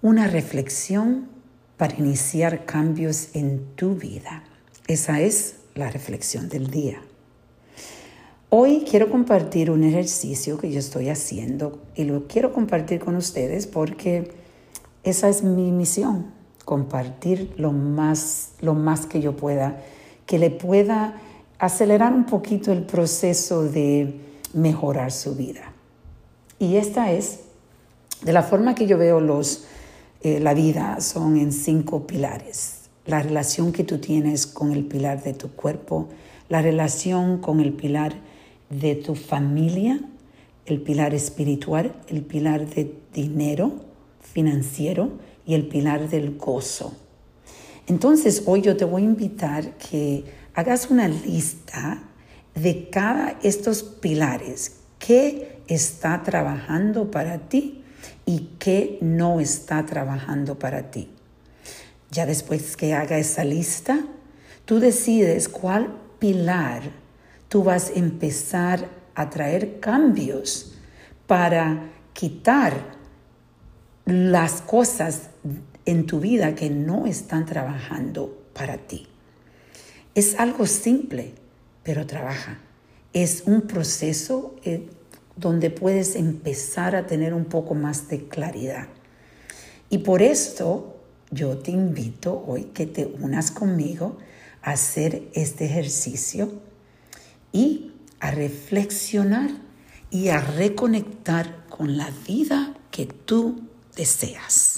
una reflexión para iniciar cambios en tu vida. Esa es la reflexión del día. Hoy quiero compartir un ejercicio que yo estoy haciendo y lo quiero compartir con ustedes porque esa es mi misión, compartir lo más, lo más que yo pueda, que le pueda acelerar un poquito el proceso de mejorar su vida. Y esta es, de la forma que yo veo los, eh, la vida, son en cinco pilares. La relación que tú tienes con el pilar de tu cuerpo, la relación con el pilar de tu familia, el pilar espiritual, el pilar de dinero financiero y el pilar del gozo. Entonces hoy yo te voy a invitar que hagas una lista de cada estos pilares, qué está trabajando para ti y qué no está trabajando para ti. Ya después que haga esa lista, tú decides cuál pilar tú vas a empezar a traer cambios para quitar las cosas en tu vida que no están trabajando para ti. Es algo simple, pero trabaja. Es un proceso eh, donde puedes empezar a tener un poco más de claridad. Y por esto yo te invito hoy que te unas conmigo a hacer este ejercicio y a reflexionar y a reconectar con la vida que tú deseas.